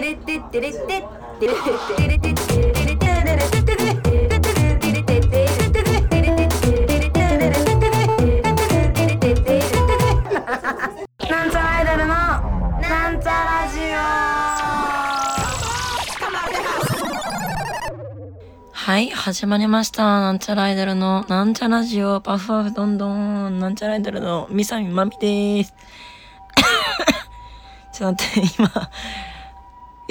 なんちゃらアイドルのなんちゃラジオはい始まりました。なんちゃらアイドルのなんちゃラジオ。パフパフどんどん。なんちゃらアイドルのみさみまみです。ちょっと待って今。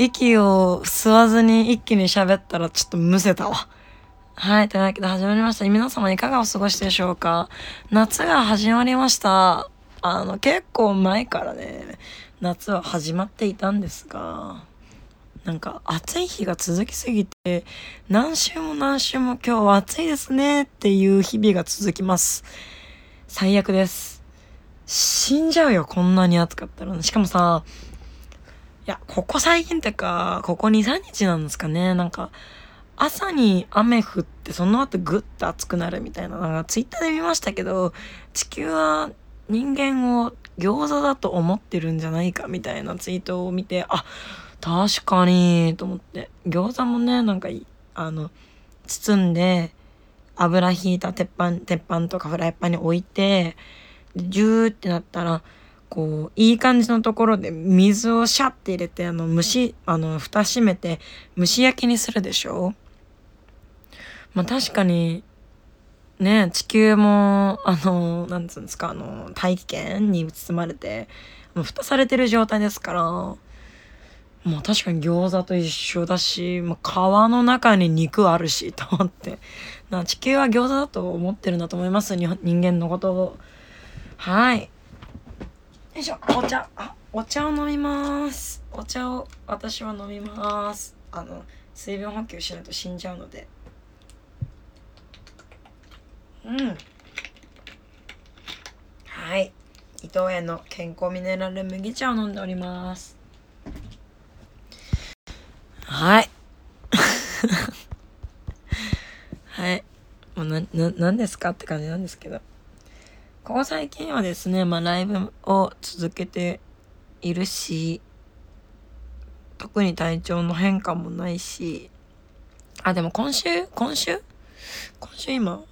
息を吸わずに一気に喋ったらちょっとむせたわはい。というわけで始まりました。皆様いかがお過ごしでしょうか？夏が始まりました。あの、結構前からね、夏は始まっていたんですが、なんか暑い日が続きすぎて、何週も何週も今日は暑いですねっていう日々が続きます。最悪です。死んじゃうよ、こんなに暑かったら。しかもさ、や、ここ最近ってか、ここ2、3日なんですかね。なんか、朝に雨降ってその後グッと暑くなるみたいなのがツイッターで見ましたけど地球は人間を餃子だと思ってるんじゃないかみたいなツイートを見てあ確かにと思って餃子もねなんかあの包んで油ひいた鉄板鉄板とかフライパンに置いてジューってなったらこういい感じのところで水をシャッて入れてあの蒸しあの蓋閉めて蒸し焼きにするでしょ？まあ確かに、ね、地球も、あの、なんつうんですか、あの、大気圏に包まれて、蓋されてる状態ですから、もう確かに餃子と一緒だし、まあ、皮の中に肉あるし、と思って。な地球は餃子だと思ってるんだと思います、人間のことを。はい。よいしょ、お茶、あ、お茶を飲みます。お茶を私は飲みます。あの、水分補給しないと死んじゃうので。うん。はい。伊藤園の健康ミネラル麦茶を飲んでおります。はい。はい。もうな、な、なんですかって感じなんですけど。ここ最近はですね、まあライブを続けているし、特に体調の変化もないし、あ、でも今週、今週？今週今、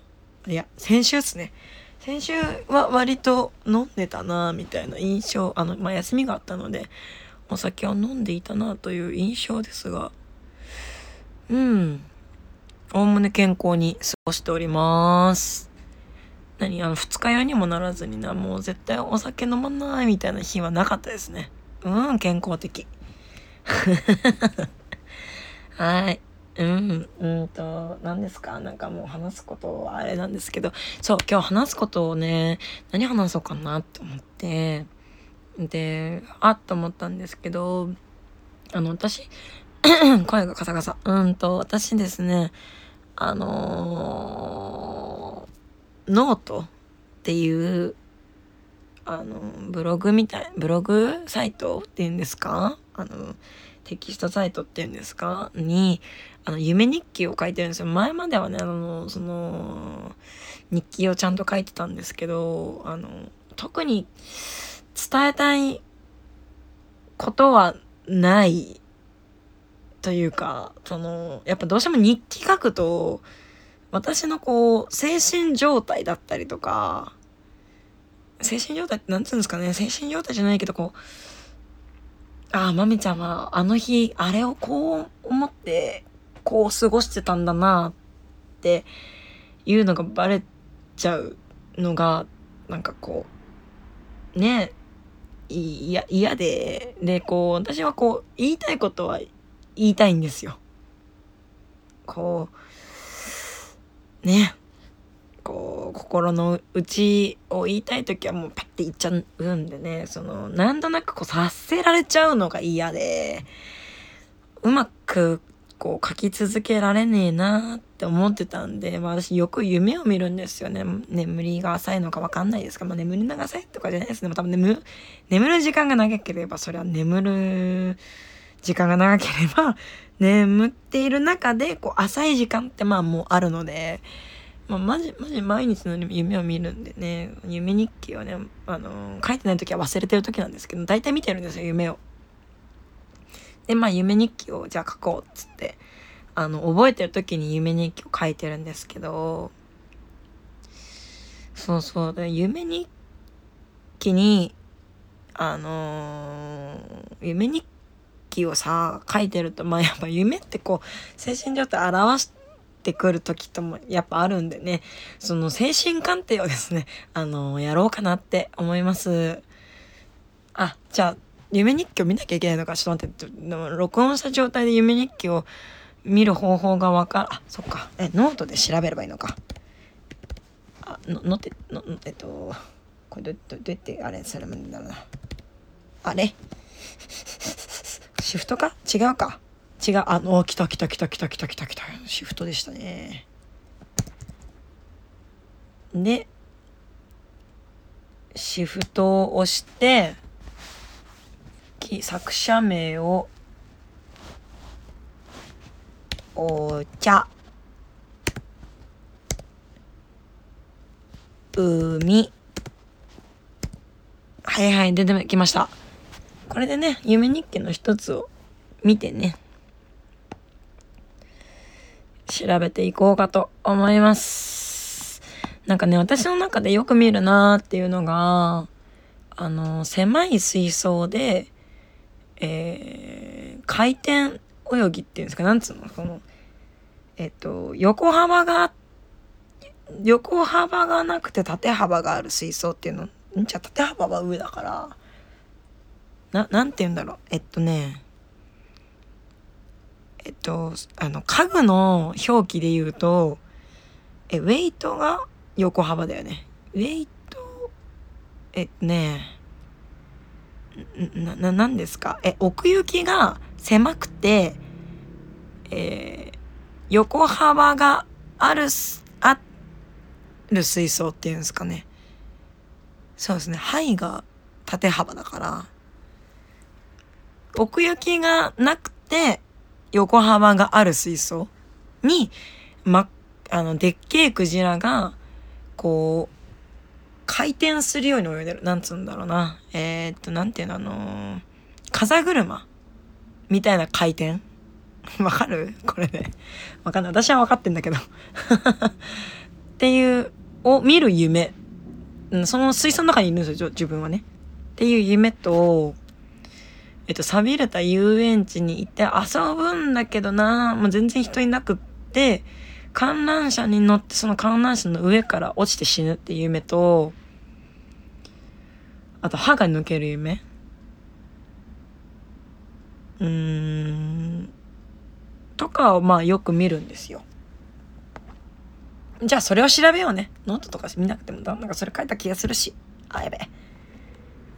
いや、先週っすね。先週は割と飲んでたなみたいな印象、あの、まあ、休みがあったので、お酒を飲んでいたなという印象ですが、うん。おおむね健康に過ごしております。何あの、二日酔いにもならずにな、もう絶対お酒飲まないみたいな日はなかったですね。うん、健康的。はい。うん、うんと、何ですか？なんかもう話すことはあれなんですけど、そう、今日話すことをね、何話そうかなって思って、で、あっと思ったんですけど、あの、私、声がカサカサ。うんと、私ですね、あのーノートっていう、あの、ブログみたい、ブログサイトっていうんですか？あの、テキストサイトっていうんですか？に、あの、夢日記を書いてるんですよ。前まではね、あの、その、日記をちゃんと書いてたんですけど、あの、特に伝えたいことはないというか、その、やっぱどうしても日記書くと、私のこう、精神状態だったりとか、精神状態ってなんつうんですかね、精神状態じゃないけど、こう、ああ、まみちゃんはあの日、あれをこう思って、こう過ごしてたんだなっていうのがバレちゃうのが、なんかこう、ね、いや、嫌で、で、こう、私はこう、言いたいことは言いたいんですよ。こう、ね、こう、心の内を言いたいときはもうパッて言っちゃうんでね、その、なんとなくこう察せられちゃうのが嫌で、うまくこう書き続けられねえなって思ってたんで、まあ私よく夢を見るんですよね。眠りが浅いのかわかんないですかまあ眠りが浅いとかじゃないですね。多分眠、眠る時間が長ければ、それは眠る時間が長ければ、眠っている中で、こう浅い時間ってまあもうあるので、まあ、マジ、マジ毎日の夢を見るんでね、夢日記をね、あのー書いてない時は忘れてる時なんですけど、大体見てるんですよ、夢を。でまあ夢日記をじゃあ書こうっつってあの覚えてる時に夢日記を書いてるんですけどそうそうで夢日記にあのー、夢日記をさ書いてるとまあやっぱ夢ってこう精神状態表してくる時ともやっぱあるんでね。その精神鑑定をですねあの、やろうかなって思います。あじゃあ夢日記を見なきゃいけないのかちょっと待って録音した状態で夢日記を見る方法がわかる。あそっか。えノートで調べればいいのか。あののってのえっとこれどどどうやってあれするんだろうな。あれ？シフトか？違うか？違う。あの来た来た来た来た来た来た来た。シフトでしたね。でシフトを押して作者名をお茶海はいはい出てきました。これでね夢日記の一つを見てね調べていこうかと思います。なんかね私の中でよく見るなーっていうのがあの狭い水槽でえー、回転泳ぎっていうんですか、なんつうの、その、えっと、横幅が、横幅がなくて縦幅がある水槽っていうの、じゃあ縦幅は上だから、な、なんて言うんだろう。えっとね、えっと、あの、家具の表記で言うと、え、ウェイトが横幅だよね。ウェイト、えっとね、な、な、なんですか？え、奥行きが狭くて、えー、横幅がある、ある水槽っていうんですかね。そうですね。範囲が縦幅だから、奥行きがなくて、横幅がある水槽に、ま、あの、でっけえクジラが、こう、回転するように泳いでる。なんつうんだろうな。えー、っと、なんていうの、あのー、風車みたいな回転 わかる？これね。わかんない。私はわかってんだけど っていう、を見る夢。その水槽の中にいるんですよ、自分はね。っていう夢と、えっと、錆びれた遊園地に行って遊ぶんだけどな、もう全然人いなくって、観覧車に乗ってその観覧車の上から落ちて死ぬっていう夢と、あと歯が抜ける夢うーん、とかをまあよく見るんですよ。じゃあそれを調べようね。ノートとか見なくてもなんかそれ書いた気がするし。あ、やべえ。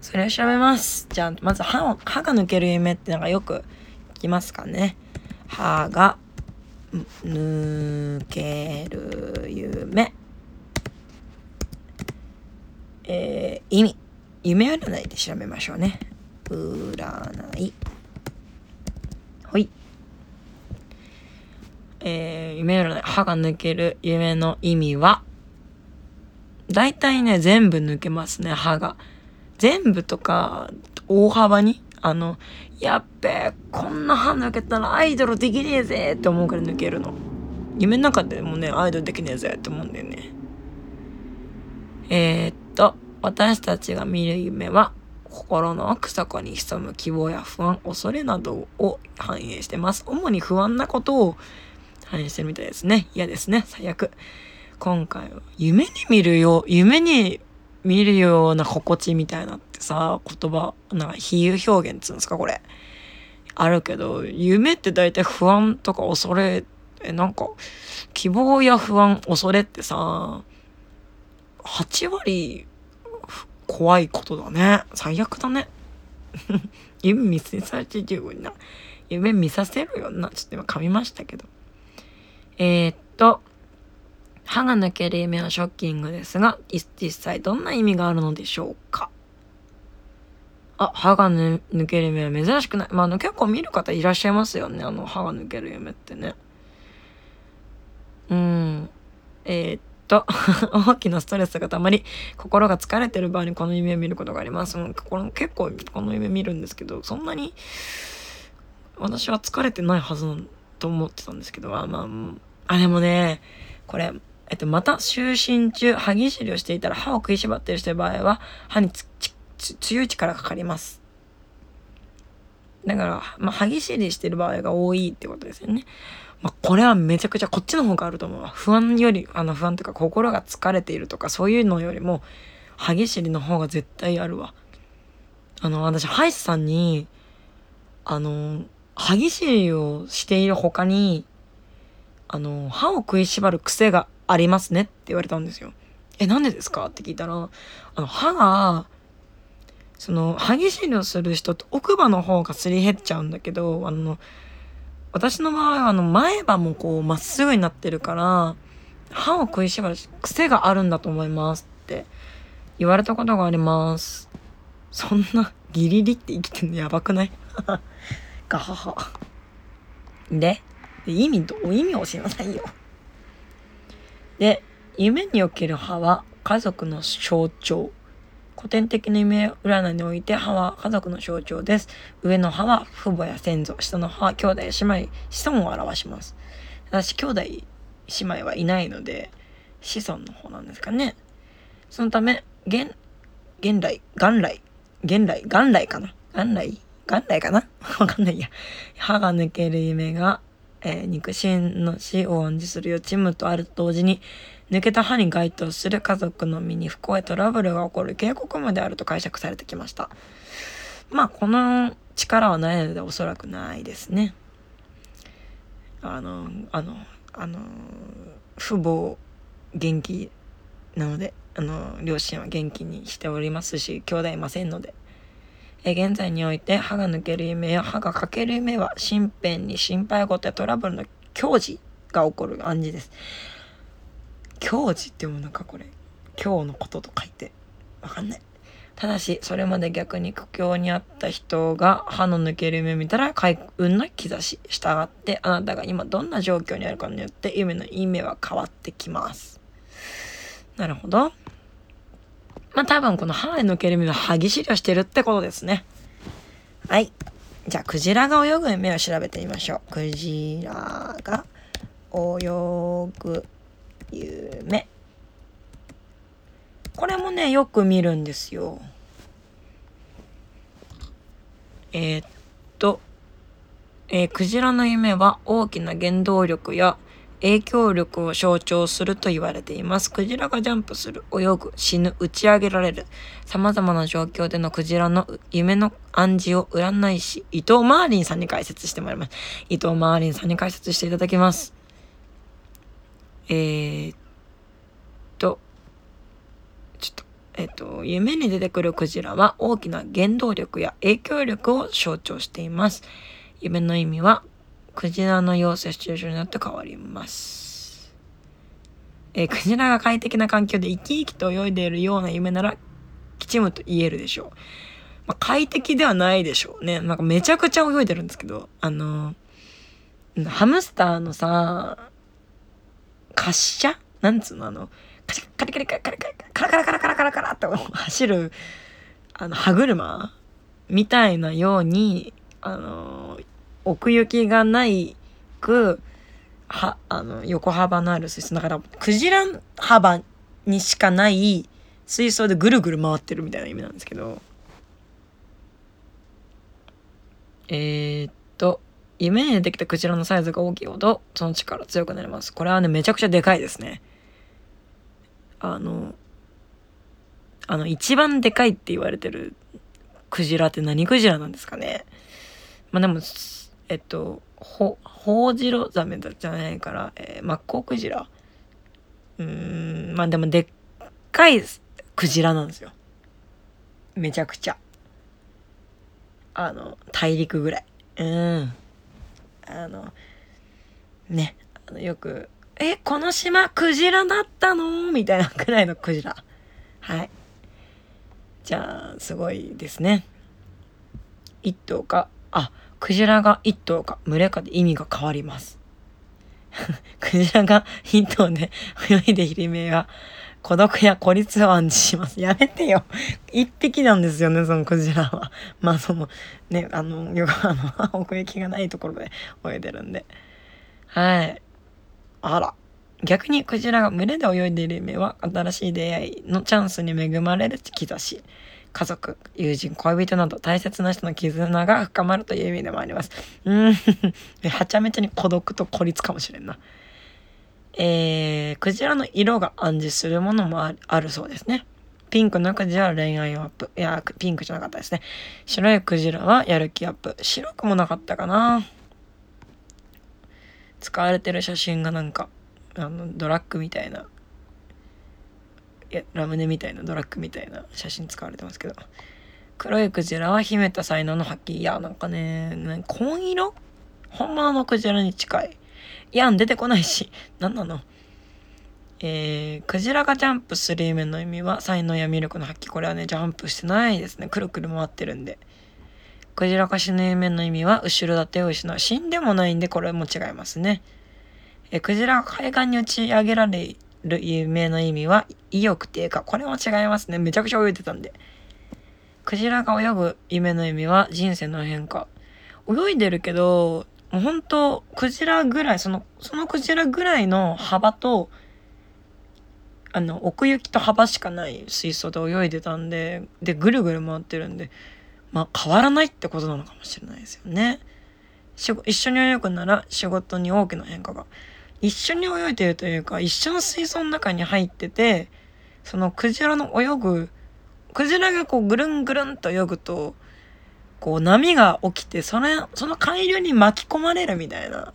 それを調べます。じゃあまず歯を、歯が抜ける夢ってのがよく聞きますかね。歯が抜ける夢。えー、意味。夢占いで調べましょうね。占い。ほい。えー、夢占い。歯が抜ける夢の意味は、だいたいね、全部抜けますね、歯が。全部とか、大幅に？あの、やっべえこんな歯抜けたらアイドルできねえぜって思うから抜けるの。夢の中でもね、アイドルできねえぜって思うんだよね。えー、っと、私たちが見る夢は、心の奥底に潜む希望や不安、恐れなどを反映してます。主に不安なことを反映してるみたいですね。嫌ですね。最悪。今回は夢に見るよ、夢に見るような心地みたいなってさ、言葉、なんか比喩表現っつうんですか、これ。あるけど、夢って大体不安とか恐れ、え、なんか、希望や不安、恐れってさ、8割怖いことだね。最悪だね。夢見させてるな。夢見させるよな。ちょっと今噛みましたけど。えー、っと、歯が抜ける夢はショッキングですが、実際どんな意味があるのでしょうか？あ、歯が抜ける夢は珍しくない。まあ、あの、結構見る方いらっしゃいますよね。あの、歯が抜ける夢ってね。うん。えー、っと、大きなストレスがたまり、心が疲れてる場合にこの夢を見ることがあります。この結構この夢見るんですけど、そんなに、私は疲れてないはずと思ってたんですけど、あ、まあ、あ、でもね、これ、えっと、また就寝中、歯ぎしりをしていたら歯を食いしばっている人の場合は、歯に強い力がかかります。だから、まあ、歯ぎしりしてる場合が多いってことですよね。まあ、これはめちゃくちゃこっちの方があると思うわ。不安より、あの不安というか心が疲れているとかそういうのよりも、歯ぎしりの方が絶対あるわ。あの、私、歯医者さんに、あの、歯ぎしりをしている他に、あの、歯を食いしばる癖がありますねって言われたんですよ。え、なんでですか？って聞いたら、あの、歯が、その、歯ぎしりをする人って奥歯の方がすり減っちゃうんだけど、あの、私の場合はあの前歯もこうまっすぐになってるから歯を食いしばる癖があるんだと思いますって言われたことがあります。そんなギリギリって生きてんのやばくない？ガハハ。で意味ど意味を教えなさいよ。で夢における歯は家族の象徴古典的な夢占いにおいて歯は家族の象徴です。上の歯は父母や先祖、下の歯は兄弟や姉妹、子孫を表します。私、兄弟、姉妹はいないので、子孫の方なんですかね。そのため、現、現来、元来、現来、元来かな元来元来かな？わかんないや。歯が抜ける夢が、えー、肉親の死を暗示する予知夢とあると同時に、抜けた歯に該当する家族の身に不幸やトラブルが起こる警告まであると解釈されてきました。まあ、この力はないのでおそらくないですね。あの、あの、あの、父母元気なので、あの、両親は元気にしておりますし、兄弟いませんので。え現在において歯が抜ける夢や歯が欠ける夢は身辺に心配事やトラブルの矜持が起こる暗示です。矜持って読むのかこれ。今日のことと書いて。わかんない。ただしそれまで逆に苦境にあった人が歯の抜ける夢を見たら開運の兆し。従ってあなたが今どんな状況にあるかによって夢の意味は変わってきます。なるほど。まあ多分この歯抜ける夢は歯ぎしりをしてるってことですね。はい。じゃあクジラが泳ぐ夢を調べてみましょう。クジラが泳ぐ夢。これもねよく見るんですよ。えー、っと、えー、クジラの夢は大きな原動力や影響力を象徴すると言われています。クジラがジャンプする、泳ぐ、死ぬ、打ち上げられる。様々な状況でのクジラの夢の暗示を占い師、伊藤マーリンさんに解説してもらいます。伊藤マーリンさんに解説していただきます。えー、っと、ちょっと、えー、っと、夢に出てくるクジラは大きな原動力や影響力を象徴しています。夢の意味は、クジラの様子やシチュエーションによって変わります。えー、クジラが快適な環境で生き生きと泳いでいるような夢なら、吉夢と言えるでしょう。まあ、快適ではないでしょうね。なんかめちゃくちゃ泳いでるんですけど、あのハムスターのさ、滑車？なんつうの？あの、カリカリカリカリカリカリカラカラカラカラカラカラって走る、あの、歯車みたいなように、あの、奥行きがないく、は、あの、横幅のある水槽。だから、クジラ幅にしかない水槽でぐるぐる回ってるみたいな意味なんですけど、えー、っと、夢に出てきたクジラのサイズが大きいほどその力強くなります。これはねめちゃくちゃでかいですね。あのあの一番でかいって言われてるクジラって何クジラなんですかね。まあでもえっとホホウジロザメだじゃないから、えー、マッコウクジラうーんまあでもでっかいクジラなんですよ。めちゃくちゃ。あの大陸ぐらい。うん。あの、ね、あのよく、え、この島クジラだったの？みたいなくらいのクジラ。はい。じゃあ、すごいですね。一頭か、あ、クジラが一頭か群れかで意味が変わります。クジラが一頭で泳いでいる夢は、孤独や孤立を暗示します。やめてよ。一匹なんですよね、そのクジラは。まあその、ね、あの、よくあの、奥行きがないところで泳いでるんで。はい。あら。逆にクジラが群れで泳いでいる夢は新しい出会いのチャンスに恵まれる兆し。家族、友人、恋人など大切な人の絆が深まるという意味でもあります。うん。はちゃめちゃに孤独と孤立かもしれんな。えー、クジラの色が暗示するものもあるそうですね。ピンクのクジラは恋愛アップ。いや、ピンクじゃなかったですね。白いクジラはやる気アップ。白くもなかったかな。使われてる写真がなんか、あの、ドラッグみたいな、ラムネみたいな、ドラッグみたいな写真使われてますけど。黒いクジラは秘めた才能の発揮。いや、なんかね、紺色？本物のクジラに近い。いやん、出てこないし。何なの？えー、クジラがジャンプする夢の意味は才能や魅力の発揮。これはね、ジャンプしてないですね。くるくる回ってるんで。クジラが死ぬ夢の意味は後ろ盾を失う。死んでもないんで、これも違いますね。えー、クジラが海岸に打ち上げられる夢の意味は意欲低下。これも違いますね。めちゃくちゃ泳いでたんで。クジラが泳ぐ夢の意味は人生の変化。泳いでるけど、もう本当クジラぐらい、その、そのクジラぐらいの幅と、あの、奥行きと幅しかない水槽で泳いでたんで、で、ぐるぐる回ってるんで、まあ変わらないってことなのかもしれないですよね。一緒に泳ぐなら仕事に大きな変化が。一緒に泳いでるというか、一緒の水槽の中に入ってて、そのクジラの泳ぐ、クジラがこうぐるんぐるんと泳ぐと、こう波が起きて、それ、その海流に巻き込まれるみたいな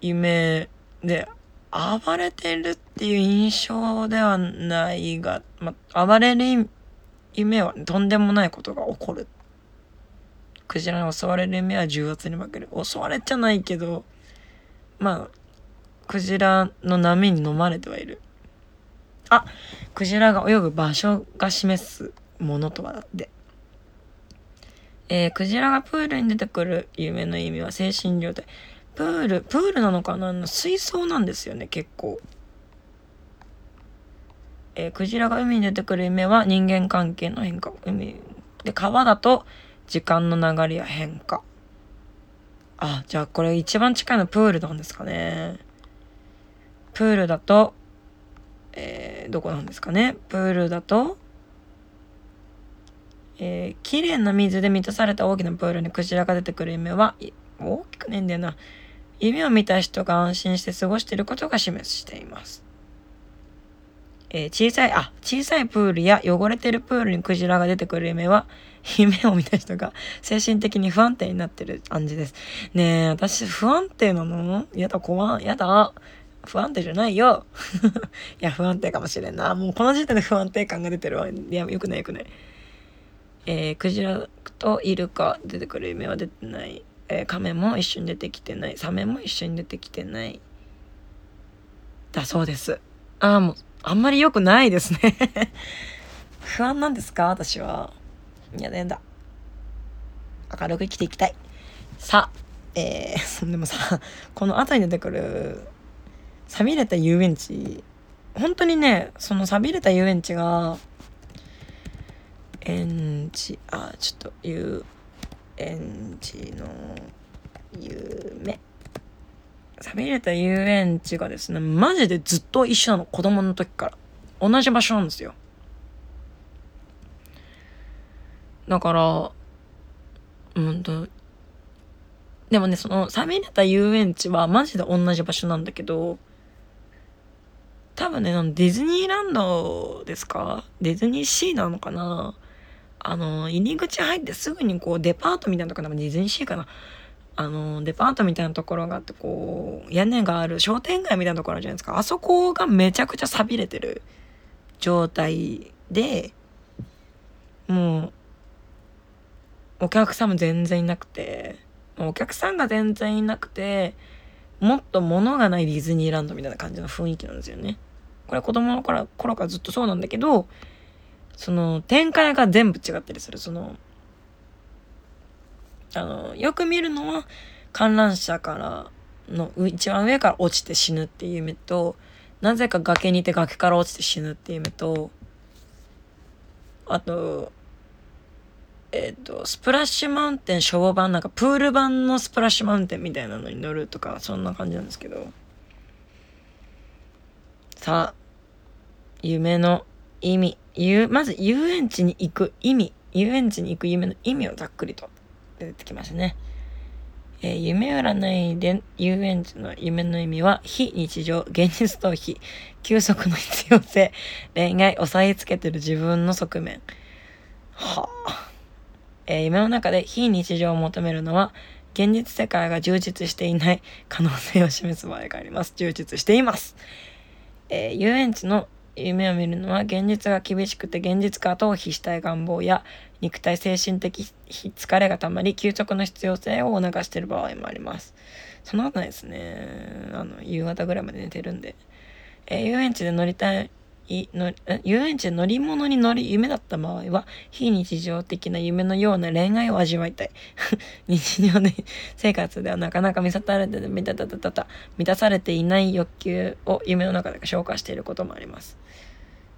夢で、暴れてるっていう印象ではないが、ま暴れる夢はとんでもないことが起こる。クジラに襲われる夢は重圧に負ける。襲われじゃないけど、まあ、クジラの波に飲まれてはいる。あ、クジラが泳ぐ場所が示すものとはだって。えー、クジラがプールに出てくる夢の意味は精神状態。プール、プールなのかな？水槽なんですよね、結構。えー、クジラが海に出てくる夢は人間関係の変化。海。で、川だと時間の流れや変化。あ、じゃあこれ一番近いのプールなんですかね。プールだと、えー、どこなんですかね。プールだと、えー、綺麗な水で満たされた大きなプールにクジラが出てくる夢は、大きくねえんだよな。夢を見た人が安心して過ごしていることが示しています。えー、小さい、あ、小さいプールや汚れてるプールにクジラが出てくる夢は、夢を見た人が精神的に不安定になってる感じです。ねえ、私不安定なの？やだ、怖いやだ。不安定じゃないよ。いや、不安定かもしれんな。もうこの時点で不安定感が出てるわ。いや、よくないよくない。えー、クジラとイルカ出てくる夢は出てない。えー、カメも一緒に出てきてない。サメも一緒に出てきてない。だそうです。ああ、もう、あんまり良くないですね 不安なんですか？私は。やだやだ。明るく生きていきたい。さ、えー、でもさ、この後に出てくる、錆びれた遊園地、本当にね、その錆びれた遊園地が、園児あちょっと遊園地の夢。錆びれた遊園地がですねマジでずっと一緒なの。子供の時から。同じ場所なんですよ。だからうんとでもねその錆びれた遊園地はマジで同じ場所なんだけど多分ねディズニーランドですか？ディズニーシーなのかな？あの、入り口入ってすぐにこうデパートみたいなところ、ディズニーシーかな？あの、デパートみたいなところがあって、こう、屋根がある商店街みたいなところあるじゃないですか。あそこがめちゃくちゃ錆びれてる状態で、もう、お客さんも全然いなくて、お客さんが全然いなくて、もっと物がないディズニーランドみたいな感じの雰囲気なんですよね。これ子供の頃からずっとそうなんだけど、その展開が全部違ったりするそのあのよく見るのは観覧車からの一番上から落ちて死ぬっていう夢となぜか崖にいて崖から落ちて死ぬっていう夢と、あと、えっ、ー、と、スプラッシュマウンテン消防版、なんかプール版のスプラッシュマウンテンみたいなのに乗るとか、そんな感じなんですけど。さあ、夢の意味。ゆまず遊園地に行く意味。遊園地に行く夢の意味をざっくりと出てきましたね。えー、夢占いで遊園地の夢の意味は、非日常、現実逃避、休息の必要性、恋愛、押さえつけてる自分の側面。はあ。えー、夢の中で非日常を求めるのは、現実世界が充実していない可能性を示す場合があります。充実しています。えー、遊園地の夢を見るのは現実が厳しくて現実化逃避したい願望や肉体精神的疲れがたまり休息の必要性を促している場合もあります。そんなことですね。あの、夕方ぐらいまで寝てるんで。えー、遊園地で乗りたい、の遊園地で乗り物に乗る夢だった場合は、非日常的な夢のような恋愛を味わいたい。日常で生活ではなかなか満たされて、満たたたた満たされていない欲求を夢の中で消化していることもあります。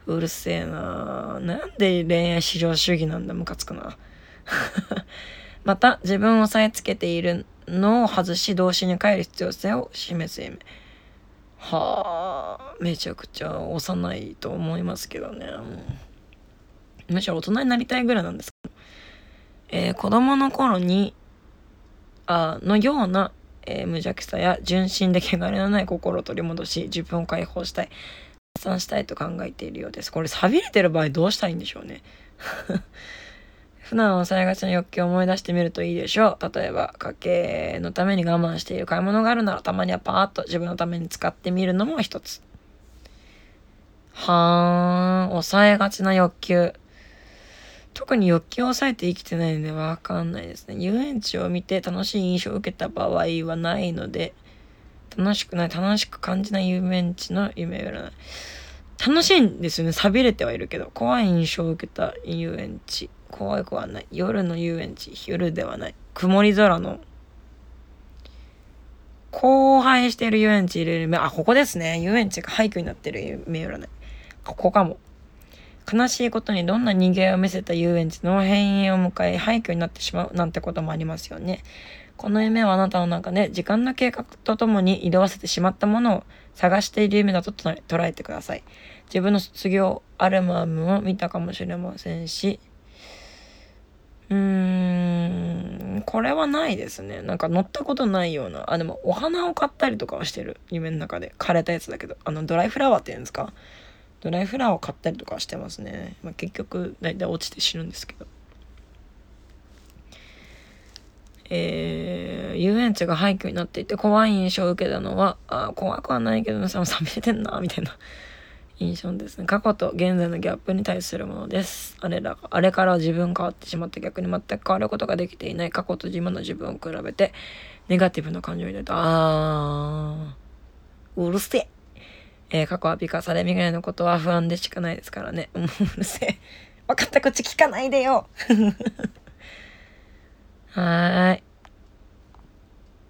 うるせえななんで恋愛至上主義なんだ、ムカつくな。また、自分を押さえつけているのを外し、動詞に変える必要性を示す夢。はあ、めちゃくちゃ幼いと思いますけどね。むしろ大人になりたいぐらいなんですけど。えー、子供の頃に、あのような、えー、無邪気さや純真で汚れのない心を取り戻し、自分を解放したい発。散したいと考えているようです。これ錆びれてる場合どうしたらいいんでしょうね。普段抑えがちな欲求を思い出してみるといいでしょう。例えば、家計のために我慢している買い物があるなら、たまにはパーッと自分のために使ってみるのも一つ。はーん、抑えがちな欲求。特に欲求を抑えて生きてないのでわかんないですね。遊園地を見て楽しい印象を受けた場合はないので、楽しくない、楽しく感じない遊園地の夢占い。楽しいんですよね。錆びれてはいるけど。怖い印象を受けた遊園地。怖くはない。夜の遊園地。夜ではない。曇り空の。荒廃している遊園地入れる夢。あ、ここですね。遊園地が廃墟になってる夢占い。ここかも。悲しいことにどんな人間を見せた遊園地の閉園を迎え廃墟になってしまうなんてこともありますよね。この夢はあなたの中で時間の計画とともに色あせてしまったものを探している夢だと捉えてください。自分の卒業アルバムを見たかもしれませんし、うーん、これはないですね。なんか乗ったことないような。あ、でもお花を買ったりとかはしてる。夢の中で。枯れたやつだけど。あの、ドライフラワーって言うんですか？ドライフラワーを買ったりとかはしてますね。まあ、結局、大体落ちて死ぬんですけど。えー、遊園地が廃墟になっていて怖い印象を受けたのは、あ怖くはないけど、さ、冷めてんな、みたいな印象ですね。過去と現在のギャップに対するものです。あれらあれから自分変わってしまって逆に全く変わることができていない過去と今の自分を比べて、ネガティブな感情になると、あー、うるせえ。えー、過去は美化され、未来のことは不安でしかないですからね。うるせえ。分かった口聞かないでよ。はい。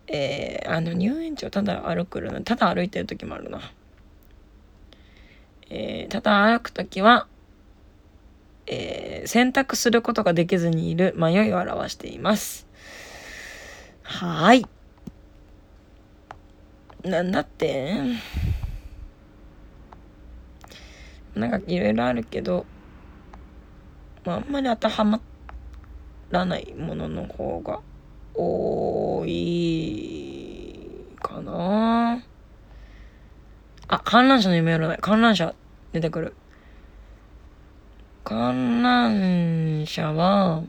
えー、あの、入園地をただ歩くるな。ただ歩いてる時もあるな。えー、ただ歩く時は、えー、選択することができずにいる迷いを表しています。はい。なんだって？なんかいろいろあるけど、まあ、あんまり当てはまらないものの方が多いかなあ、観覧車の夢占い。観覧車出てくる。観覧車は、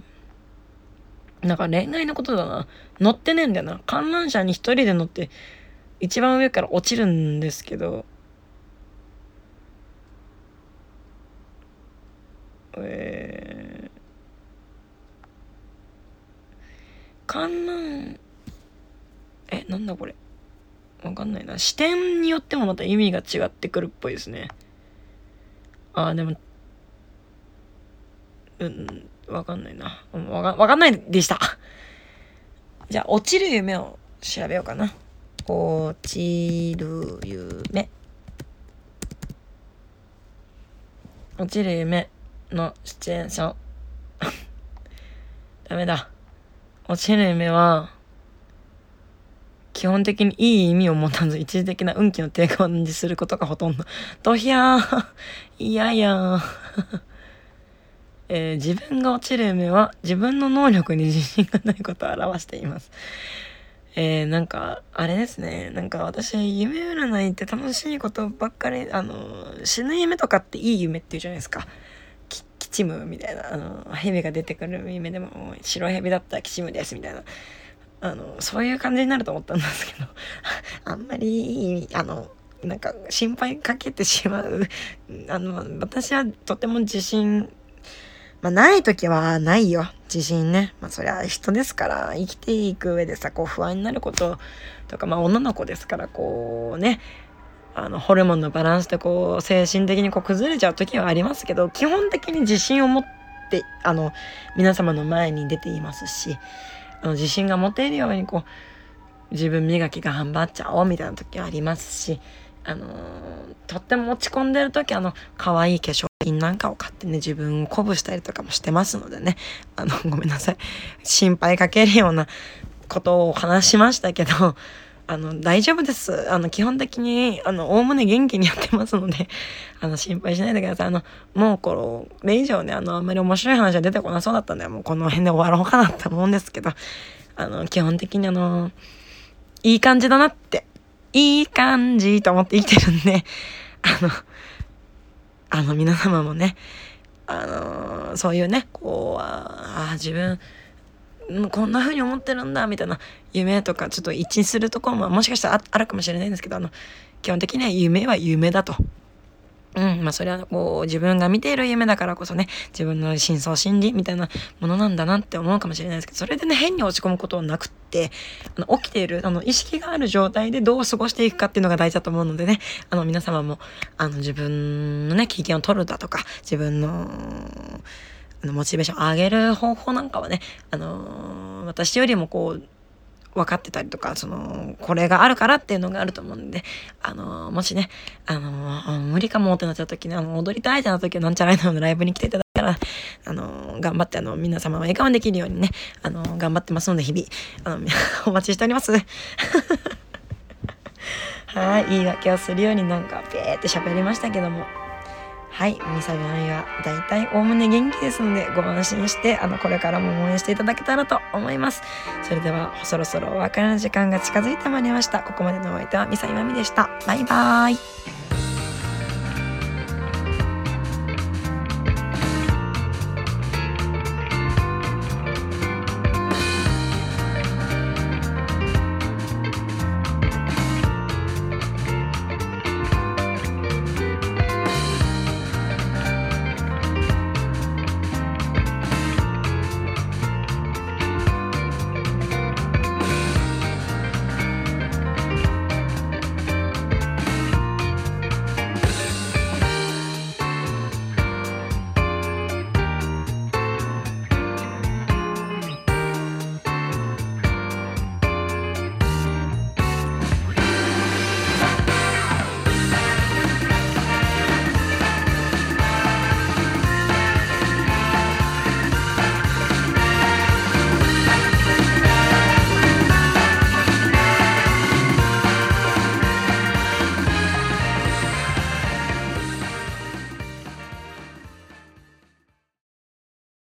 なんか恋愛のことだな。乗ってねえんだよな。観覧車に一人で乗って、一番上から落ちるんですけど、えー、観覧、え、なんだこれ。わかんないな。視点によってもまた意味が違ってくるっぽいですね。ああ、でも、うん、わかんないな。わかわかんないでした。じゃあ、落ちる夢を調べようかな。落ちる夢。落ちる夢のシチュエーション。ダメだ。落ちる夢は、基本的にいい意味を持たず一時的な運気の低下を暗示することがほとんど。ドヒャーいやいや えー、自分が落ちる夢は自分の能力に自信がないことを表しています。えー、なんか、あれですね。なんか私、夢占いって楽しいことばっかり、あの、死ぬ夢とかっていい夢って言うじゃないですか。き、きちむみたいな。あの、蛇が出てくる夢でも、白蛇だったらきちむですみたいな。あの、そういう感じになると思ったんですけど、あんまり、あの、なんか心配かけてしまう。あの、私はとても自信まあ、ない時はないよ。自信ね。まあ、そりゃ人ですから、生きていく上でさ、こう不安になることとか、まあ、女の子ですから、こうね、あの、ホルモンのバランスでこう、精神的にこう崩れちゃう時はありますけど、基本的に自信を持って、あの、皆様の前に出ていますし、自信が持てるようにこう、自分磨きが頑張っちゃおうみたいな時はありますし、あのー、とっても落ち込んでる時あの可愛い化粧品なんかを買ってね自分を鼓舞したりとかもしてますのでね。あのごめんなさい。心配かけるようなことを話しましたけどあの大丈夫です。あの基本的にあのおおむね元気にやってますので あの心配しないでください。あのもうこれ以上ねあのあんまり面白い話は出てこなそうだったんでもうこの辺で終わろうかなって思うんですけどあの基本的にあのいい感じだなっていい感じと思って生きてるんで、あの、あの皆様もね、あのそういうね、こう、ああ、自分、こんな風に思ってるんだ、みたいな夢とか、ちょっと一致するところももしかしたらあるかもしれないんですけど、あの、基本的には夢は夢だと。うん、まあそれはこう自分が見ている夢だからこそね、自分の深層心理みたいなものなんだなって思うかもしれないですけど、それでね、変に落ち込むことはなくって、あの起きている、あの意識がある状態でどう過ごしていくかっていうのが大事だと思うのでね、あの皆様も、あの自分のね、機嫌を取るだとか、自分の、あのモチベーション上げる方法なんかはね、あの私よりもこう、分かってたりとか、その、これがあるからっていうのがあると思うんで、あの、もしね、あの、無理かもってなっちゃった時に、あの、踊りたいってなった時は、なんちゃらいのライブに来ていただいたら、あの、頑張って、あの、皆様を笑顔にできるようにね、あの、頑張ってますので、日々、あの、お待ちしております。はい、言い訳をするようになんか、ピーって喋りましたけども、はい、みさみは大体おおむね元気ですのでご安心してあのこれからも応援していただけたらと思います。それではそろそろお別れの時間が近づいてまいりました。ここまでのお相手はみさみまみでした。バイバーイ。